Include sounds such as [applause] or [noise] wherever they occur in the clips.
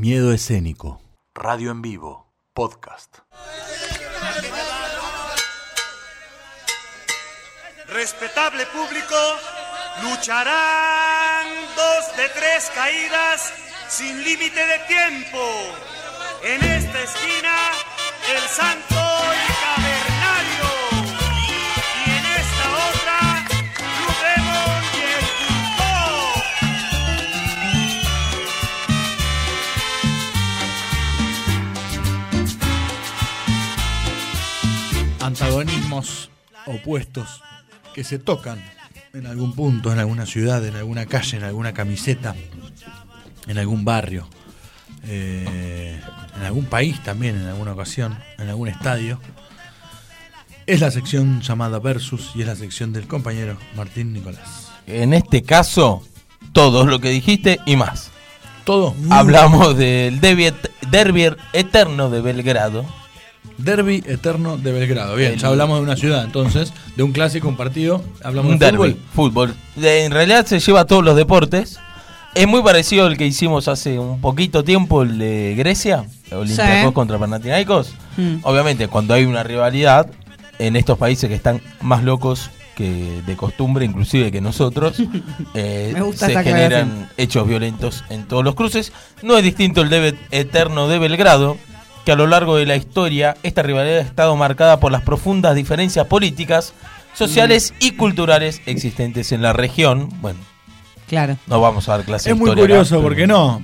Miedo escénico. Radio en vivo. Podcast. Respetable público, lucharán dos de tres caídas sin límite de tiempo. En esta esquina, el santo opuestos que se tocan en algún punto, en alguna ciudad, en alguna calle, en alguna camiseta, en algún barrio, eh, en algún país también, en alguna ocasión, en algún estadio. Es la sección llamada Versus y es la sección del compañero Martín Nicolás. En este caso, todo lo que dijiste y más. Todo. Hablamos del derbi eterno de Belgrado. Derby eterno de Belgrado. Bien, El- ya hablamos de una ciudad, entonces, de un clásico, un partido. Hablamos Un de derby, fútbol. fútbol. De- en realidad se lleva a todos los deportes. Es muy parecido al que hicimos hace un poquito tiempo, el de Grecia, Olympiacos Sí. contra Panathinaikos. Mm. Obviamente, cuando hay una rivalidad, en estos países que están más locos que de costumbre, inclusive que nosotros, [laughs] eh, se generan hechos violentos en todos los cruces. No es distinto el debe eterno de Belgrado, que a lo largo de la historia esta rivalidad ha estado marcada por las profundas diferencias políticas, sociales y culturales existentes en la región. Bueno, Claro. no vamos a dar clase Es de muy historia acá, curioso, pero- porque no.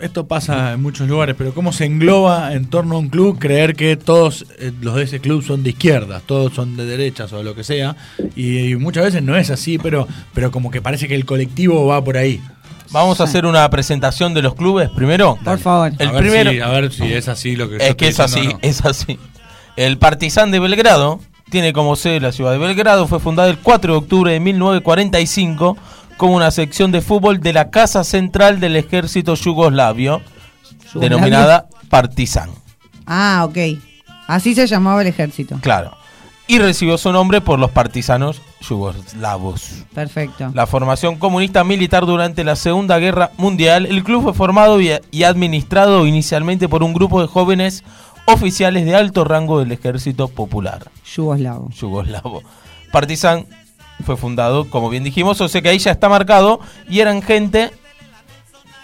Esto pasa en muchos lugares, pero cómo se engloba en torno a un club creer que todos eh, los de ese club son de izquierdas, todos son de derechas o lo que sea. Y, y muchas veces no es así, pero, pero como que parece que el colectivo va por ahí. Vamos a hacer una presentación de los clubes primero. Por favor. El a, ver primero, si, a ver si es así lo que yo Es que es así, no. es así. El Partizan de Belgrado tiene como sede la ciudad de Belgrado. Fue fundada el 4 de octubre de 1945 como una sección de fútbol de la Casa Central del Ejército Yugoslavio, ¿Yugoslavio? denominada Partizan. Ah, ok. Así se llamaba el ejército. Claro. Y recibió su nombre por los partisanos yugoslavos. Perfecto. La formación comunista militar durante la Segunda Guerra Mundial, el club fue formado y, administrado inicialmente por un grupo de jóvenes oficiales de alto rango del Ejército Popular Yugoslavo. yugoslavo. Partizan fue fundado, como bien dijimos, o sea que ahí ya está marcado y eran gente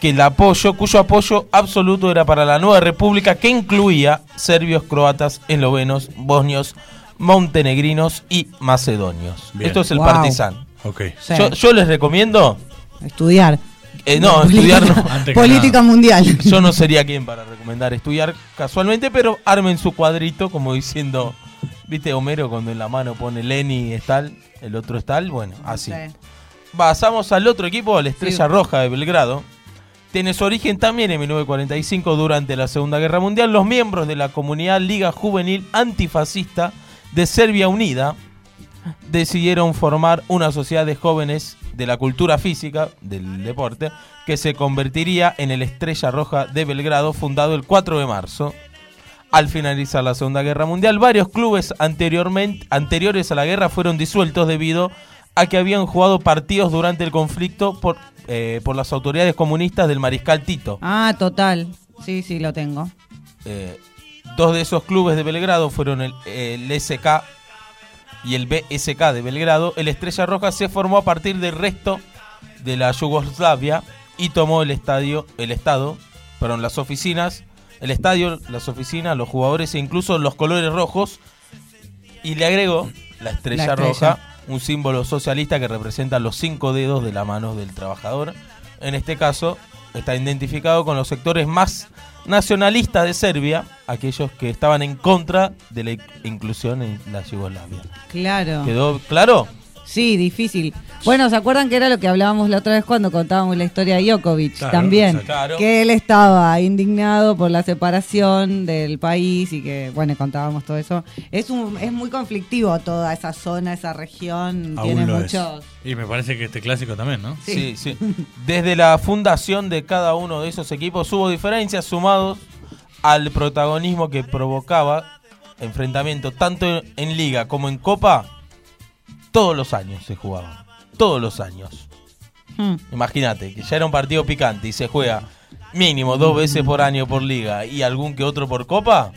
que el apoyo, cuyo apoyo absoluto era para la nueva república que incluía serbios, croatas, eslovenos, bosnios, montenegrinos y macedonios. Bien. Esto es el Wow. Partizan. Sí. Yo, yo les recomiendo, Estudiar. eh, no, estudiar no. [laughs] Antes que Política mundial. [laughs] Yo no sería quien para recomendar estudiar casualmente, pero armen su cuadrito como diciendo, ¿viste Homero cuando en la mano pone Lenny es tal, el otro es tal? Bueno, así. Sí. Pasamos al otro equipo, la Estrella Sí. Roja de Belgrado. Tiene su origen también en 1945 durante la Segunda Guerra Mundial. Los miembros de la comunidad Liga Juvenil Antifascista de Serbia Unida decidieron formar una sociedad de jóvenes de la cultura física del deporte que se convertiría en el Estrella Roja de Belgrado, fundado el 4 de marzo. Al finalizar la Segunda Guerra Mundial, varios clubes anteriormente, anteriores a la guerra fueron disueltos debido a que habían jugado partidos durante el conflicto por, eh, por las autoridades comunistas del mariscal Tito. Ah, total. Sí, sí, lo tengo. Eh, dos de esos clubes de Belgrado fueron el, el SK y el BSK de Belgrado. El Estrella Roja se formó a partir del resto de la Yugoslavia y tomó el estadio, el estado, perdón, las oficinas, el estadio, las oficinas, los jugadores e incluso los colores rojos. Y le agregó la estrella, La estrella. roja, un símbolo socialista que representa los cinco dedos de la mano del trabajador. En este caso, está identificado con los sectores más nacionalistas de Serbia, aquellos que estaban en contra de la inclusión en la Yugoslavia. Claro. ¿Quedó claro? Sí, difícil. Bueno, ¿se acuerdan que era lo que hablábamos la otra vez cuando contábamos la historia de Djokovic Claro, también? Claro. Que él estaba indignado por la separación del país y que, bueno, contábamos todo eso. Es un es muy conflictivo toda esa zona, esa región. tiene Aún es. muchos. Y me parece que este clásico también, ¿no? Sí, sí. Desde la fundación de cada uno de esos equipos hubo diferencias sumados al protagonismo que provocaba enfrentamiento tanto en liga como en copa. Todos los años se jugaban. Todos los años. Hmm. Imagínate que ya era un partido picante y se juega mínimo dos veces por año por liga y algún que otro por copa,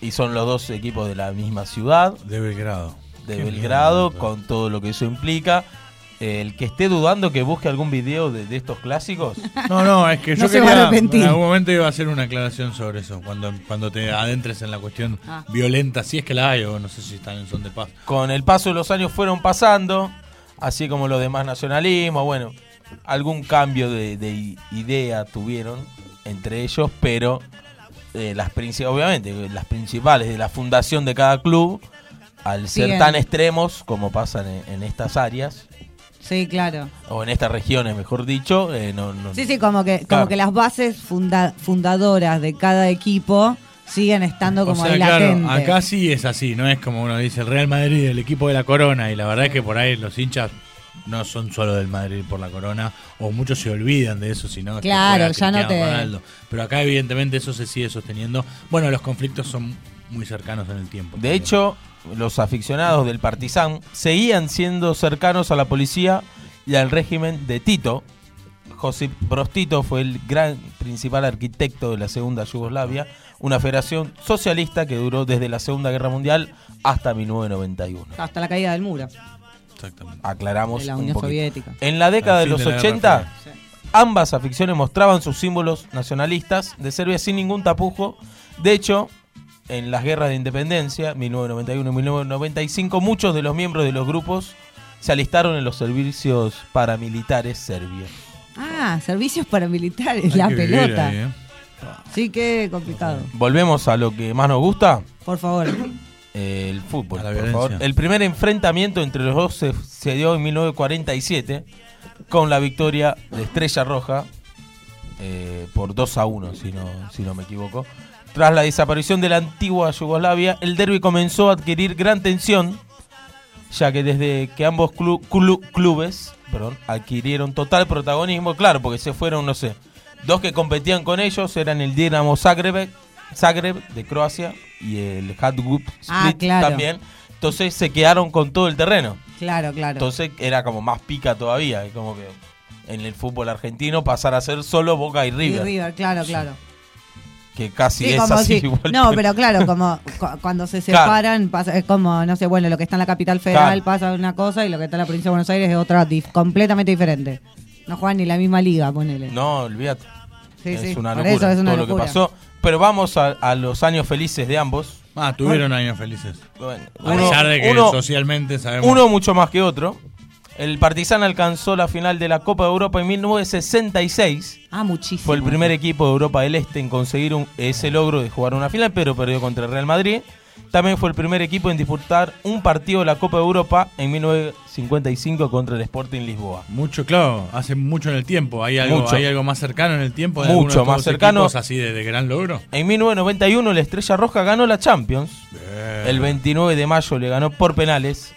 y son los dos equipos de la misma ciudad, De Belgrado. de Qué Belgrado, con todo lo que eso implica. El que esté dudando que busque algún video de, de estos clásicos, [laughs] No, no, es que No yo se va a quería, en algún momento iba a hacer una aclaración sobre eso, cuando, cuando te adentres en la cuestión Ah. violenta, si es que la hay, o no sé si están en son de paz. con el paso de los años fueron pasando, así como los demás nacionalismos, bueno, algún cambio de, de idea tuvieron entre ellos, pero eh, las obviamente las principales de la fundación de cada club, al ser tan extremos como pasan en, en estas áreas, Sí, claro. o en estas regiones, mejor dicho, eh, no, no- Sí, sí, como que, Claro. como que las bases funda- fundadoras de cada equipo siguen estando como o sea, ahí claro, latentes. acá sí es así, no es como uno dice el Real Madrid, el equipo de la corona, y la verdad es que por ahí los hinchas no son solo del Madrid por la corona, o muchos se olvidan de eso, sino que Claro, juega ya no te- Ronaldo. Pero acá evidentemente eso se sigue sosteniendo. Bueno, los conflictos son muy cercanos en el tiempo. De también. hecho, los aficionados del Partizan seguían siendo cercanos a la policía y al régimen de Tito. Josip Broz Tito fue el gran principal arquitecto de la Segunda Yugoslavia, una federación socialista que duró desde la Segunda Guerra Mundial hasta 1991. Hasta la caída del muro Exactamente. Aclaramos de la un Unión. Soviética. En la década de los de la Guerra 80, Fría. ambas aficiones mostraban sus símbolos nacionalistas de Serbia sin ningún tapujo. De hecho, en las guerras de independencia, 1991 y 1995, muchos de los miembros de los grupos se alistaron en los servicios paramilitares serbios. Ah, servicios paramilitares, Hay la pelota. ahí, ¿eh? Sí, qué complicado. Volvemos a lo que más nos gusta, Por favor. el fútbol. Por favor. El primer enfrentamiento entre los dos se, se dio en 1947 con la victoria de Estrella Roja eh, por 2 a 1, si no, si no me equivoco. Tras la desaparición de la antigua Yugoslavia, el derby comenzó a adquirir gran tensión, ya que desde que ambos clu- clu- clubes perdón, adquirieron total protagonismo, claro, porque se fueron, no sé, dos que competían con ellos eran el Dinamo Zagreb, Zagreb de Croacia y el Hajduk Split Ah, claro. también. Entonces se quedaron con todo el terreno. Claro, claro. Entonces era como más pica todavía, y como que en el fútbol argentino pasar a ser solo Boca y Y River, River, claro, claro. Que casi Sí, es como así si- igual. no, pero claro, como [laughs] cu- cuando se Claro. separan, pasa, es como, no sé, bueno, lo que está en la capital federal Claro. pasa una cosa y lo que está en la provincia de Buenos Aires es otra dif- completamente diferente. No juegan ni la misma liga, ponele. No, olvídate. Sí, es sí, una por locura eso es una todo lo que pasó. Pero vamos a, a los años felices de ambos. Ah, tuvieron años felices. Bueno, A uno- pesar de que uno- socialmente sabemos. uno mucho más que otro. El Partizan alcanzó la final de la Copa de Europa en 1966. Ah, muchísimo. Fue el primer equipo de Europa del Este en conseguir un- ese logro de jugar una final, pero perdió contra el Real Madrid. También fue el primer equipo en disputar un partido de la Copa de Europa en 1955 contra el Sporting Lisboa. Mucho, claro, hace mucho en el tiempo. ¿Hay algo, Mucho. ¿hay algo más cercano en el tiempo? de Mucho de más cercano. así de, de gran logro? En 1991 la Estrella Roja ganó la Champions. El 29 de mayo le ganó por penales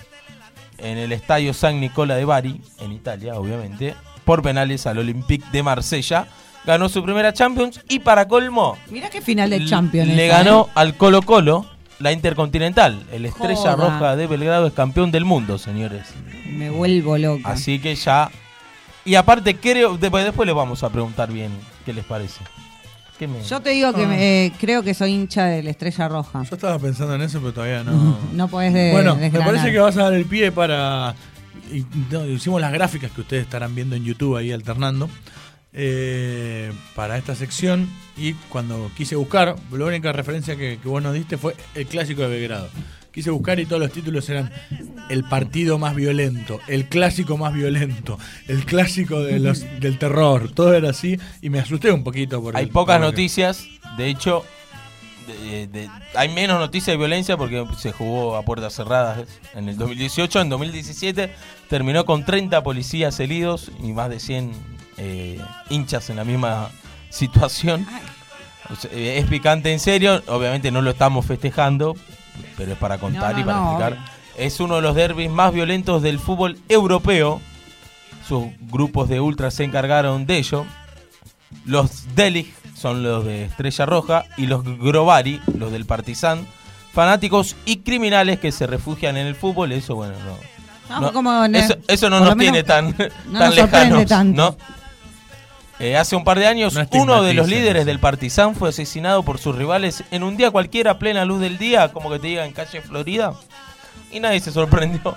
en el estadio San Nicola de Bari, en Italia, obviamente, por penales al Olympique de Marsella. Ganó su primera Champions y para colmo Mirá qué final de Champions. le ganó ¿eh? al Colo Colo la Intercontinental. El Estrella Joda. Roja de Belgrado es campeón del mundo, señores. Me vuelvo loca. Así que ya... Y aparte creo, después, después les vamos a preguntar bien qué les parece. ¿Qué me- Yo te digo que me- eh, creo que soy hincha de la Estrella Roja. Yo estaba pensando en eso, pero todavía no. [laughs] No podés de, bueno, me parece que vas a dar el pie para. y- no, hicimos las gráficas que ustedes estarán viendo en YouTube ahí alternando. eh, para esta sección. Y cuando quise buscar, la única referencia que, que vos nos diste fue el clásico de Belgrado. Quise buscar y todos los títulos eran el partido más violento, el clásico más violento, el clásico de los, del terror. Todo era así y me asusté un poquito. Por Hay el- pocas por lo que- noticias, de hecho, de- de- hay menos noticias de violencia porque se jugó a puertas cerradas en el 2018. En 2017 terminó con 30 policías heridos y más de 100 eh, hinchas en la misma situación. O sea, es picante en serio, obviamente no lo estamos festejando, pero es para contar No, y para no, explicar. obvio. Es uno de los derbis más violentos del fútbol europeo. Sus grupos de ultras se encargaron de ello. Los Delig son los de Estrella Roja y los Grovari, los del Partizan, fanáticos y criminales que se refugian en el fútbol. Eso, bueno, no. No, como ne- eso, eso no nos tiene tan, no tan nos lejanos, tanto. ¿no? Eh, hace un par de años, No uno de los líderes del Partizan fue asesinado por sus rivales en un día cualquiera, a plena luz del día, como que te diga en calle Florida. Y nadie se sorprendió.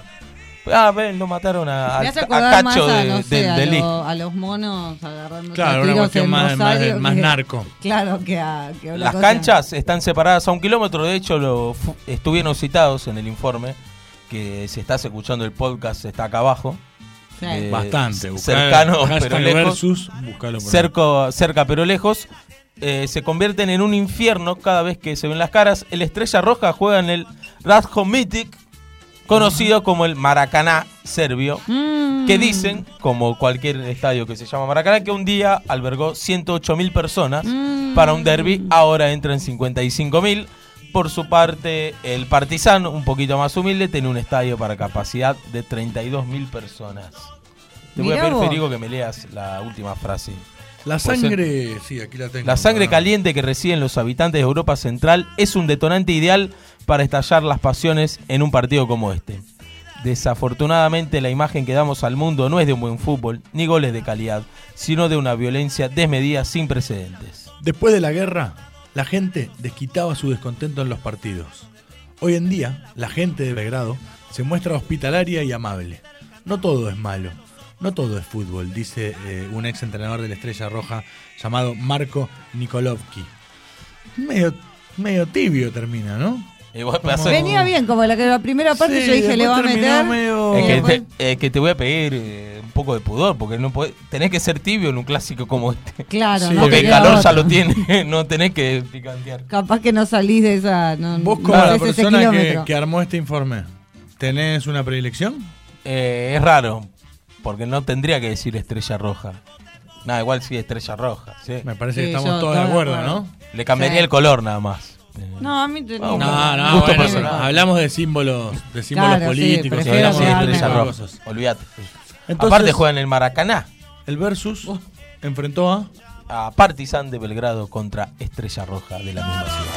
Ah, ven, lo mataron a, Cacho a, de, no sé, a, Delí. lo- a los monos agarrando Claro, una cuestión más- más- Rosario más que- [laughs] narco. Claro, que a, que Las cosa- canchas están separadas a un kilómetro, de hecho lo fu- estuvieron citados en el informe, que si estás escuchando el podcast está acá abajo. Eh, Bastante. cercano, pero lejos. versus, buscalo por cerca, cerca pero lejos, eh, se convierten en un infierno cada vez que se ven las caras. El Estrella Roja juega en el Radko Mitic, conocido como el Maracaná serbio, Mm. que dicen, como cualquier estadio que se llama Maracaná, que un día albergó 108 mil personas Mm. para un derby, ahora entran 55 mil. Por su parte, el Partizan, un poquito más humilde, tiene un estadio para capacidad de 32 mil personas. Te voy a pedir, vos. Federico, que me leas la última frase. La Pues, sangre, sí, aquí la tengo. La sangre caliente que reciben los habitantes de Europa Central es un detonante ideal para estallar las pasiones en un partido como este. Desafortunadamente la imagen que damos al mundo no es de un buen fútbol ni goles de calidad, sino de una violencia desmedida sin precedentes. Después de la guerra, la gente desquitaba su descontento en los partidos. Hoy en día, la gente de Belgrado se muestra hospitalaria y amable. No todo es malo, no todo es fútbol, dice eh, un ex entrenador de la Estrella Roja llamado Marco Nikolovki. Medio, medio tibio termina, ¿no? Igual Como- pasó- Venía bien, como la que la primera parte Sí, yo dije le va a meter. medio- Es que, te, es que te voy a pedir eh, poco de pudor, porque no podés- tenés que ser tibio en un clásico como este. Claro, Sí. no porque el calor ya lo tiene, [laughs] no tenés que picantear. Capaz que no salís de esa. No, Vos no como la persona que, armó este informe, ¿tenés una predilección? Eh, es raro, porque no tendría que decir estrella roja. Nada, igual sí estrella roja. sí. Me parece Sí, que yo estamos todos de acuerdo, acuerdo. ¿no? Le cambiaría Sí. el color nada más. No, a mí te No, No, no, Gusto bueno, personal. hablamos de símbolos, de símbolos Claro, sí, políticos, sí, de cosas. Olvídate. Entonces- Aparte juega en el Maracaná. El versus enfrentó a A Partizan de Belgrado contra Estrella Roja de la misma ciudad.